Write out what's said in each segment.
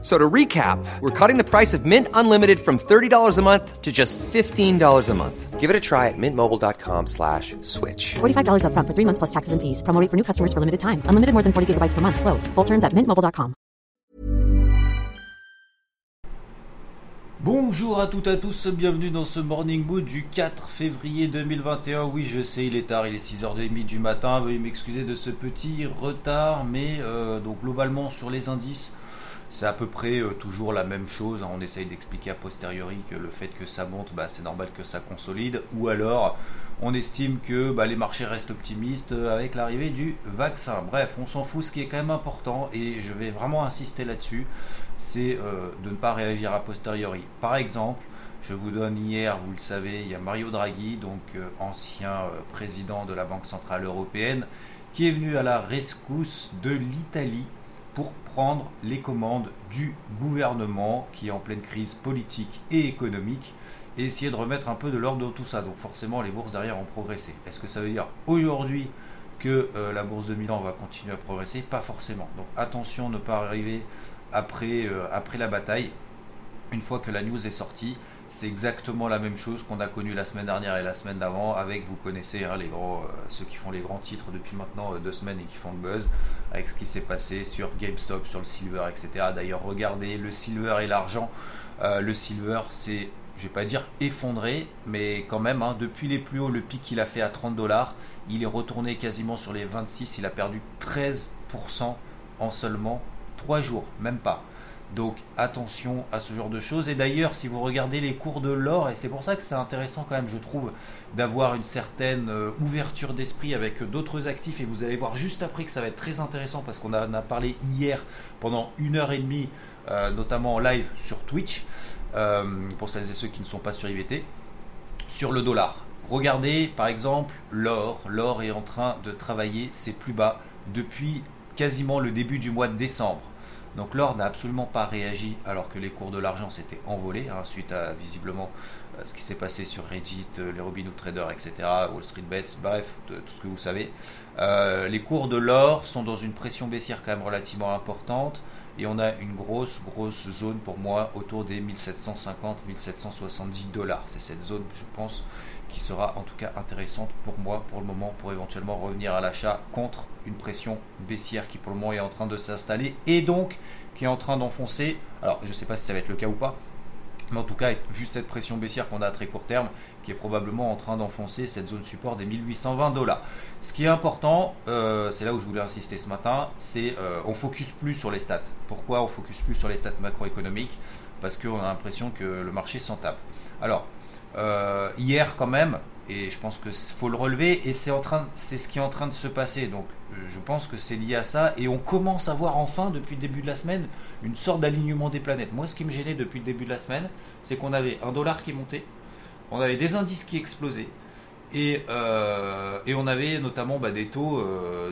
So to recap, we're cutting the price of Mint Unlimited from $30 a month to just $15 a month. Give it a try at mintmobile.com slash switch. $45 upfront for three months plus taxes and fees. Promo rate for new customers for limited time. Unlimited more than 40 gigabytes per month. Slows. Full terms at mintmobile.com. Bonjour à toutes et à tous, bienvenue dans ce Morning Mood du 4 février 2021. Oui, je sais, il est tard, il est 6h30 du matin. Veuillez m'excuser de ce petit retard, mais euh, donc globalement sur les indices, c'est à peu près euh, toujours la même chose. hein. On essaye d'expliquer a posteriori que le fait que ça monte, bah, c'est normal que ça consolide, ou alors on estime que bah, les marchés restent optimistes euh, avec l'arrivée du vaccin. Bref, on s'en fout. Ce qui est quand même important, et je vais vraiment insister là-dessus, c'est euh, de ne pas réagir a posteriori. Par exemple, je vous donne hier, vous le savez, il y a Mario Draghi, donc ancien président de la Banque Centrale Européenne, qui est venu à la rescousse de l'Italie pour prendre les commandes du gouvernement qui est en pleine crise politique et économique et essayer de remettre un peu de l'ordre dans tout ça. Donc forcément les bourses derrière ont progressé. Est-ce que ça veut dire aujourd'hui que euh, la bourse de Milan va continuer à progresser? Pas forcément. Donc attention, ne pas arriver après, euh, après la bataille. Une fois que la news est sortie, c'est exactement la même chose qu'on a connu la semaine dernière et la semaine d'avant avec, vous connaissez, hein, les euh, ceux qui font les grands titres depuis maintenant euh, deux semaines et qui font le buzz, avec ce qui s'est passé sur GameStop, sur le silver, etc. D'ailleurs, regardez le silver et l'argent. Euh, le silver, c'est, je vais pas dire effondré, mais quand même, hein, depuis les plus hauts, le pic qu'il a fait à 30 dollars, il est retourné quasiment sur les 26, il a perdu 13% en seulement 3 jours, même pas. Donc attention à ce genre de choses. Et d'ailleurs, si vous regardez les cours de l'or, et c'est pour ça que c'est intéressant quand même, je trouve, d'avoir une certaine euh, ouverture d'esprit avec d'autres actifs. Et vous allez voir juste après que ça va être très intéressant parce qu'on en a parlé hier pendant une heure et demie, euh, notamment en live sur Twitch, euh, pour celles et ceux qui ne sont pas sur IVT, sur le dollar. Regardez par exemple l'or. L'or est en train de travailler ses plus bas depuis quasiment le début du mois de décembre. Donc l'or n'a absolument pas réagi alors que les cours de l'argent s'étaient envolés hein, suite à visiblement euh, ce qui s'est passé sur Reddit, euh, les Robinhood Traders, etc., Wall Street Bets, bref, tout ce que vous savez. Euh, les cours de l'or sont dans une pression baissière quand même relativement importante et on a une grosse, grosse zone pour moi autour des 1750-1770 dollars. C'est cette zone, je pense, qui sera en tout cas intéressante pour moi pour le moment pour éventuellement revenir à l'achat contre une pression baissière qui pour le moment est en train de s'installer et donc qui est en train d'enfoncer. Alors je ne sais pas si ça va être le cas ou pas, mais en tout cas, vu cette pression baissière qu'on a à très court terme, qui est probablement en train d'enfoncer cette zone support des 1820 dollars. Ce qui est important, euh, c'est là où je voulais insister ce matin, c'est euh, on focus plus sur les stats. Pourquoi on focus plus sur les stats macroéconomiques? Parce qu'on a l'impression que le marché s'en tape. Alors, euh, hier quand même, et je pense que faut le relever, et c'est en train, c'est ce qui est en train de se passer. Donc, euh, je pense que c'est lié à ça, et on commence à voir enfin depuis le début de la semaine une sorte d'alignement des planètes. Moi, ce qui me gênait depuis le début de la semaine, c'est qu'on avait un dollar qui montait, on avait des indices qui explosaient, et, euh, on avait notamment bah, des taux,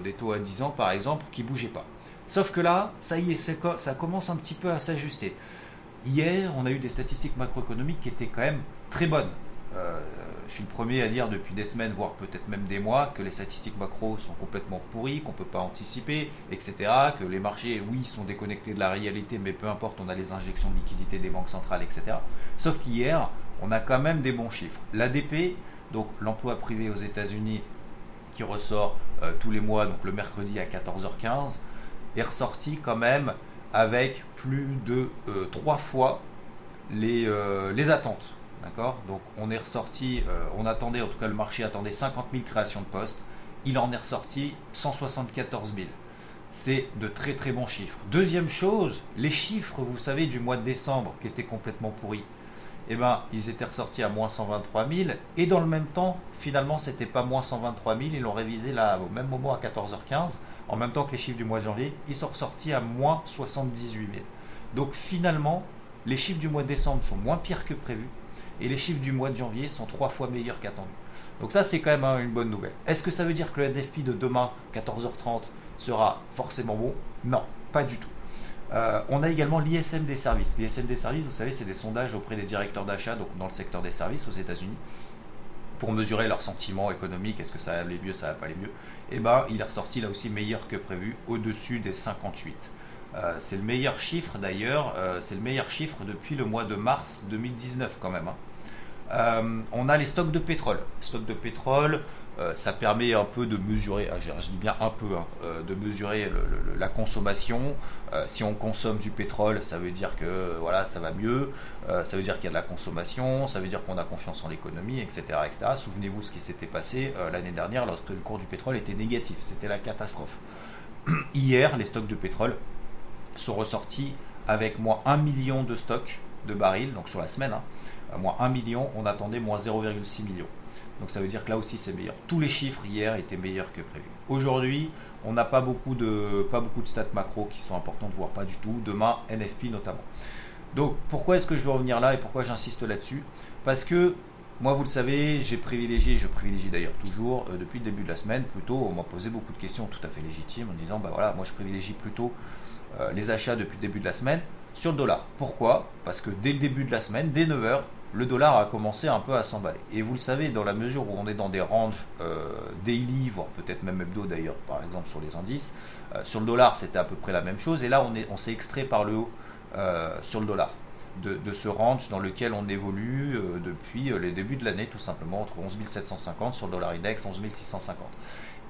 des taux à 10 ans par exemple, qui bougeaient pas. Sauf que là, ça y est, ça commence un petit peu à s'ajuster. Hier, on a eu des statistiques macroéconomiques qui étaient quand même très bonnes. Euh, je suis le premier à dire depuis des semaines, voire peut-être même des mois, que les statistiques macro sont complètement pourries, qu'on ne peut pas anticiper, etc. Que les marchés, oui, sont déconnectés de la réalité, mais peu importe, on a les injections de liquidités des banques centrales, etc. Sauf qu'hier, on a quand même des bons chiffres. L'ADP, donc l'emploi privé aux États-Unis, qui ressort euh, tous les mois, donc le mercredi à 14h15, est ressorti quand même avec plus de euh, trois fois les attentes. D'accord Donc on est ressorti, euh, on attendait, en tout cas le marché attendait 50 000 créations de postes, il en est ressorti 174 000. C'est de très très bons chiffres. Deuxième chose, les chiffres, vous savez, du mois de décembre qui étaient complètement pourris. Eh ben, ils étaient ressortis à moins 123 000 et dans le même temps, finalement, c'était pas moins 123 000, ils l'ont révisé là au même moment à 14h15, en même temps que les chiffres du mois de janvier, ils sont ressortis à moins 78 000. Donc finalement, les chiffres du mois de décembre sont moins pires que prévu et les chiffres du mois de janvier sont trois fois meilleurs qu'attendu. Donc ça, c'est quand même hein, une bonne nouvelle. Est-ce que ça veut dire que le NFP de demain, 14h30, sera forcément bon? Non, pas du tout. Euh, on a également l'ISM des services. L'ISM des services, vous savez, c'est des sondages auprès des directeurs d'achat, dans le secteur des services aux États-Unis, pour mesurer leurs sentiments économiques, est-ce que ça va aller mieux, ça va pas aller mieux? Et eh ben, il est ressorti là aussi meilleur que prévu, au-dessus des 58. Euh, c'est le meilleur chiffre d'ailleurs, euh, c'est le meilleur chiffre depuis le mois de mars 2019 quand même. Hein. on a les stocks de pétrole. Stocks de pétrole, euh, ça permet un peu de mesurer, ah, je, dis bien un peu, hein, euh, de mesurer la consommation. Euh, si on consomme du pétrole, ça veut dire que voilà, ça va mieux, ça veut dire qu'il y a de la consommation, ça veut dire qu'on a confiance en l'économie, etc. etc. Souvenez-vous ce qui s'était passé l'année dernière lorsque le cours du pétrole était négatif, c'était la catastrophe. Hier, les stocks de pétrole sont ressortis avec moins 1 million de stocks de barils, donc sur la semaine, hein, moins 1 million, on attendait moins 0,6 million. Donc ça veut dire que là aussi c'est meilleur. Tous les chiffres hier étaient meilleurs que prévu. Aujourd'hui, on n'a pas beaucoup de pas beaucoup de stats macro qui sont importantes, voire pas du tout. Demain, NFP notamment. Donc pourquoi est-ce que je veux revenir là et pourquoi j'insiste là-dessus? Parce que moi, vous le savez, j'ai privilégié, je privilégie d'ailleurs toujours, euh, depuis le début de la semaine, plutôt, on m'a posé beaucoup de questions tout à fait légitimes en disant, bah voilà, moi je privilégie plutôt euh, les achats depuis le début de la semaine sur le dollar. Pourquoi? Parce que dès le début de la semaine, dès 9h, le dollar a commencé un peu à s'emballer. Et vous le savez, dans la mesure où on est dans des ranges euh, daily, voire peut-être même hebdo d'ailleurs, par exemple sur les indices, euh, sur le dollar c'était à peu près la même chose, et là on, est, on s'est extrait par le haut sur le dollar. De, ce range dans lequel on évolue depuis les débuts de l'année, tout simplement entre 11 750 sur le dollar index, 11 650.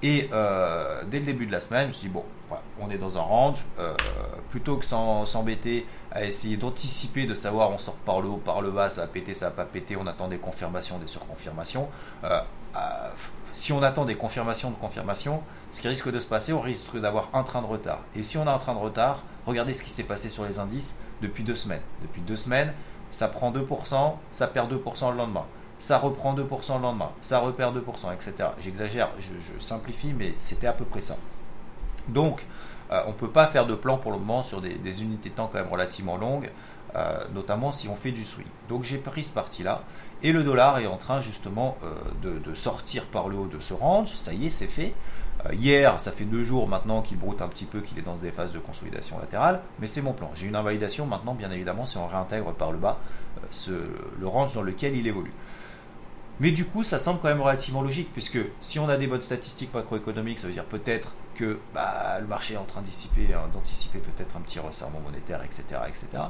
Et euh, dès le début de la semaine, je me suis dit, bon, on est dans un range, euh, plutôt que s'embêter à essayer d'anticiper, de savoir on sort par le haut, par le bas, ça va péter, ça va pas péter, on attend des confirmations, des surconfirmations. Euh, si on attend des confirmations de confirmations, ce qui risque de se passer, on risque d'avoir un train de retard. Et si on a un train de retard, regardez ce qui s'est passé sur les indices depuis deux semaines. Depuis deux semaines, ça prend 2%, ça perd 2% le lendemain ça reprend 2% le lendemain, ça repère 2%, etc. J'exagère, je, simplifie, mais c'était à peu près ça. Donc, euh, on ne peut pas faire de plan pour le moment sur des, unités de temps quand même relativement longues, euh, notamment si on fait du swing. Donc j'ai pris ce parti-là, et le dollar est en train justement euh, de, sortir par le haut de ce range, ça y est, c'est fait. hier, ça fait deux jours maintenant qu'il broute un petit peu, qu'il est dans des phases de consolidation latérale, mais c'est mon plan. J'ai une invalidation maintenant, bien évidemment, si on réintègre par le bas le range dans lequel il évolue. Mais du coup, ça semble quand même relativement logique, puisque si on a des bonnes statistiques macroéconomiques, ça veut dire peut-être que bah, le marché est en train d'anticiper peut-être un petit resserrement monétaire, etc. etc.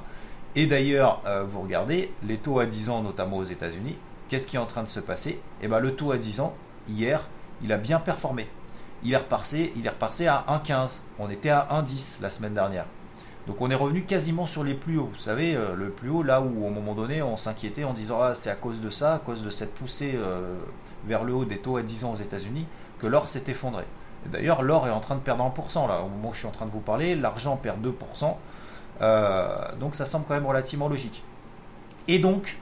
Et d'ailleurs, euh, vous regardez, les taux à 10 ans, notamment aux États-Unis, qu'est-ce qui est en train de se passer? Eh bien, le taux à 10 ans, hier, il a bien performé. Il est repassé, il est repassé à 1,15. On était à 1,10 la semaine dernière. Donc on est revenu quasiment sur les plus hauts. Vous savez, euh, le plus haut, là où au moment donné on s'inquiétait en disant ah, c'est à cause de ça, à cause de cette poussée euh, vers le haut des taux à 10 ans aux États-Unis, que l'or s'est effondré. D'ailleurs, l'or est en train de perdre 1%. Là, au moment où je suis en train de vous parler, l'argent perd 2%. Euh, donc ça semble quand même relativement logique. Et donc,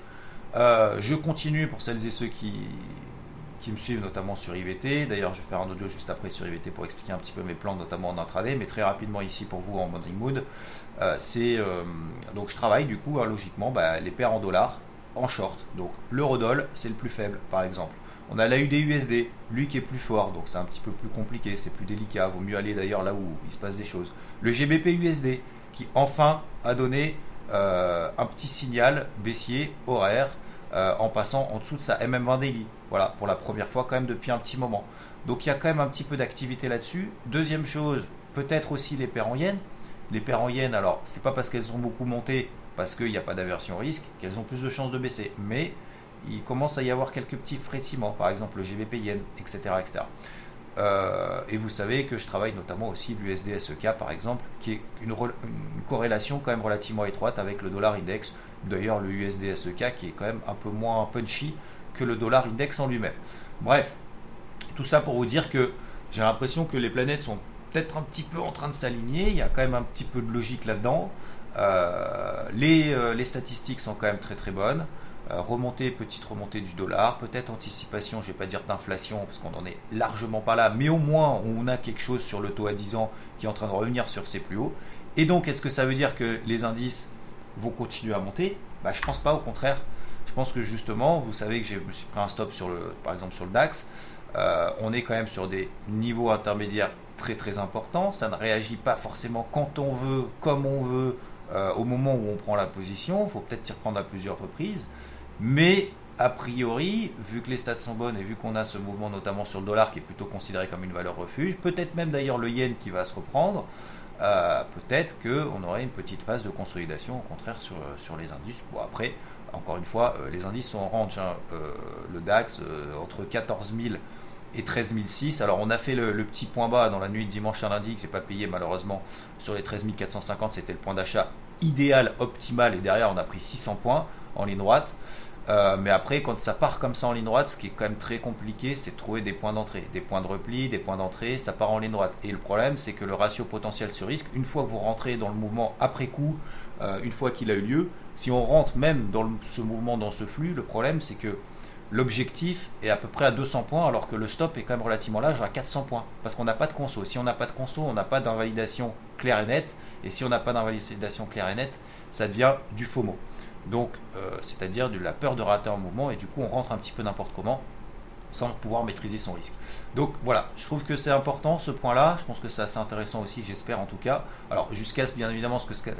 je continue pour celles et ceux qui, qui me suivent notamment sur IVT. D'ailleurs, je vais faire un audio juste après sur IVT pour expliquer un petit peu mes plans, notamment en intraday, mais très rapidement ici pour vous en morning mood. Euh, c'est euh, donc je travaille du coup hein, logiquement bah, les paires en dollars en short. Donc l'eurodoll c'est le plus faible par exemple. On a la USD, lui qui est plus fort, donc c'est un petit peu plus compliqué, c'est plus délicat. Vaut mieux aller d'ailleurs là où il se passe des choses. Le GBP USD qui enfin a donné euh, un petit signal baissier horaire en passant en dessous de sa MM20 daily. Voilà, pour la première fois quand même depuis un petit moment. Donc il y a quand même un petit peu d'activité là-dessus. Deuxième chose, peut-être aussi les paires en yens. Les paires en yens, alors c'est pas parce qu'elles ont beaucoup monté, parce qu'il n'y a pas d'aversion risque, qu'elles ont plus de chances de baisser. Mais il commence à y avoir quelques petits frétillements, par exemple le GBP yen, etc. etc. Euh, et vous savez que je travaille notamment aussi l'USD SEK par exemple, qui est une, corrélation quand même relativement étroite avec le dollar index. D'ailleurs, le USD SEK qui est quand même un peu moins punchy que le dollar index en lui-même. Bref, tout ça pour vous dire que j'ai l'impression que les planètes sont peut-être un petit peu en train de s'aligner, il y a quand même un petit peu de logique là-dedans. Euh, les, euh, les, statistiques sont quand même très très bonnes. Euh, remontée, petite remontée du dollar, peut-être anticipation, je ne vais pas dire d'inflation parce qu'on n'en est largement pas là, mais au moins on a quelque chose sur le taux à 10 ans qui est en train de revenir sur ses plus hauts. Et donc est-ce que ça veut dire que les indices vont continuer à monter? Bah, Je pense pas, au contraire. Je pense que justement, vous savez que je me suis pris un stop sur le, par exemple sur le DAX. Euh, on est quand même sur des niveaux intermédiaires très très important. Ça ne réagit pas forcément quand on veut, comme on veut, euh, au moment où on prend la position. Il faut peut-être s'y reprendre à plusieurs reprises. Mais a priori, vu que les stats sont bonnes et vu qu'on a ce mouvement notamment sur le dollar qui est plutôt considéré comme une valeur refuge, peut-être même d'ailleurs le yen qui va se reprendre, euh, peut-être qu'on aurait une petite phase de consolidation au contraire sur, euh, sur les indices. Bon après, encore une fois, euh, les indices sont en range. Hein. le DAX entre 14 000 et 13 006. Alors on a fait le, petit point bas dans la nuit de dimanche à lundi que j'ai pas payé malheureusement sur les 13 450. C'était le point d'achat idéal, optimal et derrière on a pris 600 points en ligne droite. Euh, mais après, quand ça part comme ça en ligne droite, ce qui est quand même très compliqué, c'est de trouver des points d'entrée, des points de repli, des points d'entrée, ça part en ligne droite. Et le problème, c'est que le ratio potentiel sur risque, une fois que vous rentrez dans le mouvement après coup, euh, une fois qu'il a eu lieu, si on rentre même dans ce mouvement, dans ce flux, le problème, c'est que l'objectif est à peu près à 200 points, alors que le stop est quand même relativement large à 400 points. Parce qu'on n'a pas de conso. Si on n'a pas de conso, on n'a pas d'invalidation claire et nette. Et si on n'a pas d'invalidation claire et nette, ça devient du FOMO. Donc, euh, c'est-à-dire de la peur de rater un mouvement, et du coup, on rentre un petit peu n'importe comment sans pouvoir maîtriser son risque. Donc voilà, je trouve que c'est important ce point-là. Je pense que c'est assez intéressant aussi, j'espère en tout cas. Alors jusqu'à ce bien évidemment ce que euh,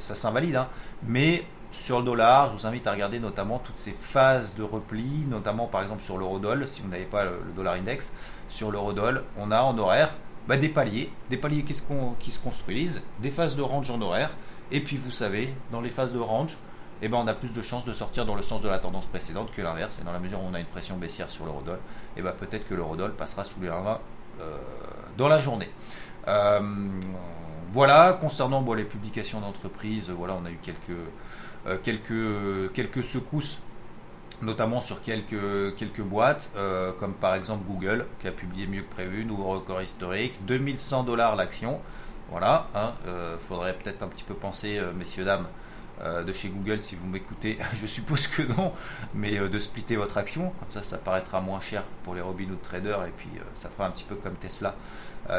ça s'invalide, hein. mais sur le dollar, je vous invite à regarder notamment toutes ces phases de repli, notamment par exemple sur l'eurodoll, si vous n'avez pas le, dollar index, sur l'eurodoll, on a en horaire bah, des paliers, des paliers qui se, qui se construisent, des phases de range en horaire, et puis vous savez, dans les phases de range, eh ben, on a plus de chances de sortir dans le sens de la tendance précédente que l'inverse. Et dans la mesure où on a une pression baissière sur l'eurodoll, eh ben, peut-être que l'eurodoll passera sous les 1,20 euh, dans la journée. Euh, voilà, concernant les publications d'entreprises, voilà, on a eu quelques, euh, secousses notamment sur quelques, boîtes, comme par exemple Google, qui a publié mieux que prévu, nouveau record historique, 2100 dollars l'action. Voilà, il hein, faudrait peut-être un petit peu penser, messieurs, dames, euh, de chez Google si vous m'écoutez, je suppose que non, mais euh, de splitter votre action, comme ça ça paraîtra moins cher pour les Robinhood traders et puis euh, ça fera un petit peu comme Tesla.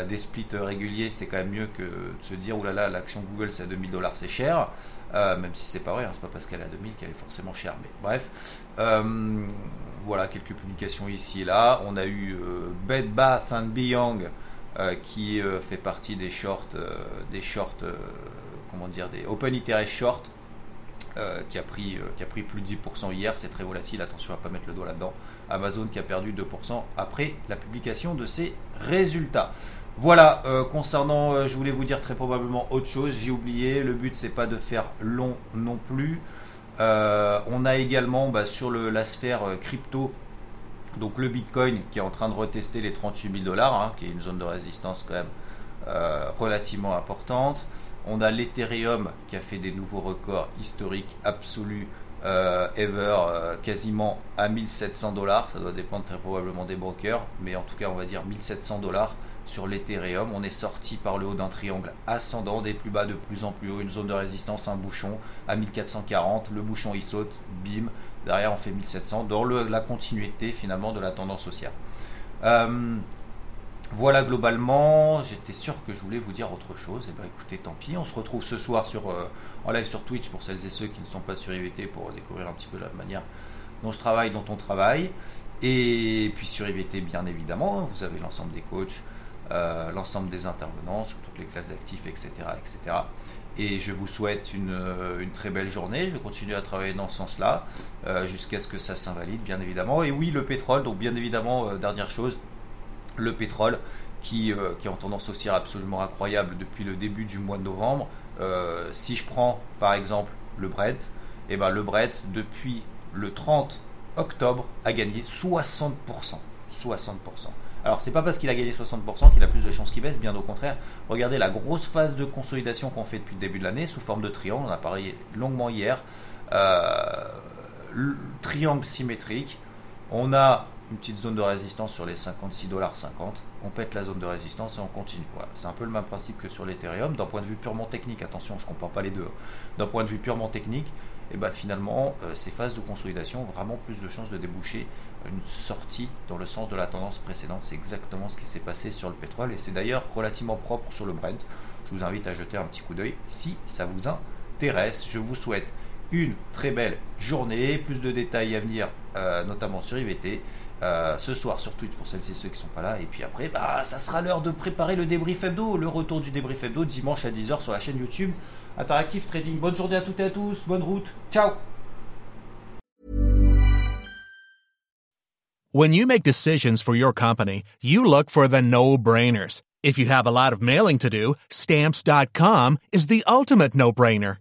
des splits réguliers c'est quand même mieux que de se dire oulala l'action Google c'est à 2000 dollars c'est cher, même si c'est pas vrai, hein, c'est pas parce qu'elle est à 2000 qu'elle est forcément chère, mais bref. voilà quelques publications ici et là. On a eu Bed Bath and Beyond qui fait partie des shorts, des shorts, comment dire, des open interest shorts euh, qui, a pris, euh, qui a pris plus de 10% hier, c'est très volatile, attention à ne pas mettre le doigt là-dedans. Amazon qui a perdu 2% après la publication de ses résultats. Voilà, euh, concernant, je voulais vous dire très probablement autre chose, j'ai oublié, le but c'est pas de faire long non plus. on a également bah, sur la sphère crypto, donc le Bitcoin qui est en train de retester les 38 000 dollars, hein, qui est une zone de résistance quand même relativement importante. On a l'Ethereum qui a fait des nouveaux records historiques absolus euh, ever, euh, quasiment à 1700 dollars. Ça doit dépendre très probablement des brokers, mais en tout cas, on va dire 1700 dollars sur l'Ethereum. On est sorti par le haut d'un triangle ascendant, des plus bas de plus en plus haut, une zone de résistance, un bouchon à 1440. Le bouchon il saute, bim. Derrière, on fait 1700 dans la continuité finalement de la tendance haussière. Euh, voilà globalement, j'étais sûr que je voulais vous dire autre chose. Et eh ben écoutez, tant pis. On se retrouve ce soir sur, euh, en live sur Twitch pour celles et ceux qui ne sont pas sur IVT pour découvrir un petit peu la manière dont je travaille, dont on travaille. Et puis sur IVT, bien évidemment, vous avez l'ensemble des coachs, euh, l'ensemble des intervenants sur toutes les classes d'actifs, etc., etc. Et je vous souhaite euh, une, très belle journée. Je vais continuer à travailler dans ce sens-là jusqu'à ce que ça s'invalide, bien évidemment. Et oui, le pétrole, donc bien évidemment, dernière chose, le pétrole qui, euh, qui est en tendance haussière absolument incroyable depuis le début du mois de novembre. Euh, si je prends par exemple le Brent, et eh ben le Brent depuis le 30 octobre a gagné 60%. 60%. Alors c'est pas parce qu'il a gagné 60% qu'il a plus de chances qu'il baisse, bien au contraire. Regardez la grosse phase de consolidation qu'on fait depuis le début de l'année sous forme de triangle, on a parlé longuement hier. Euh, triangle symétrique. On a une petite zone de résistance sur les 56,50$. On pète la zone de résistance et on continue. C'est un peu le même principe que sur l'Ethereum. D'un point de vue purement technique, attention, je ne comprends pas les deux. D'un point de vue purement technique, et eh ben, finalement, euh, ces phases de consolidation ont vraiment plus de chances de déboucher une sortie dans le sens de la tendance précédente. C'est exactement ce qui s'est passé sur le pétrole et c'est d'ailleurs relativement propre sur le Brent. Je vous invite à jeter un petit coup d'œil si ça vous intéresse. Je vous souhaite une très belle journée, plus de détails à venir, euh, notamment sur IVT euh, ce soir sur Twitch pour celles et ceux qui sont pas là. Et puis après, bah, ça sera l'heure de préparer le débrief hebdo, le retour du débrief hebdo dimanche à 10h sur la chaîne YouTube Interactive Trading. Bonne journée à toutes et à tous, bonne route, ciao When you make decisions for your company, you look for no-brainers. If you have a lot mailing to do, stamps.com is the no-brainer.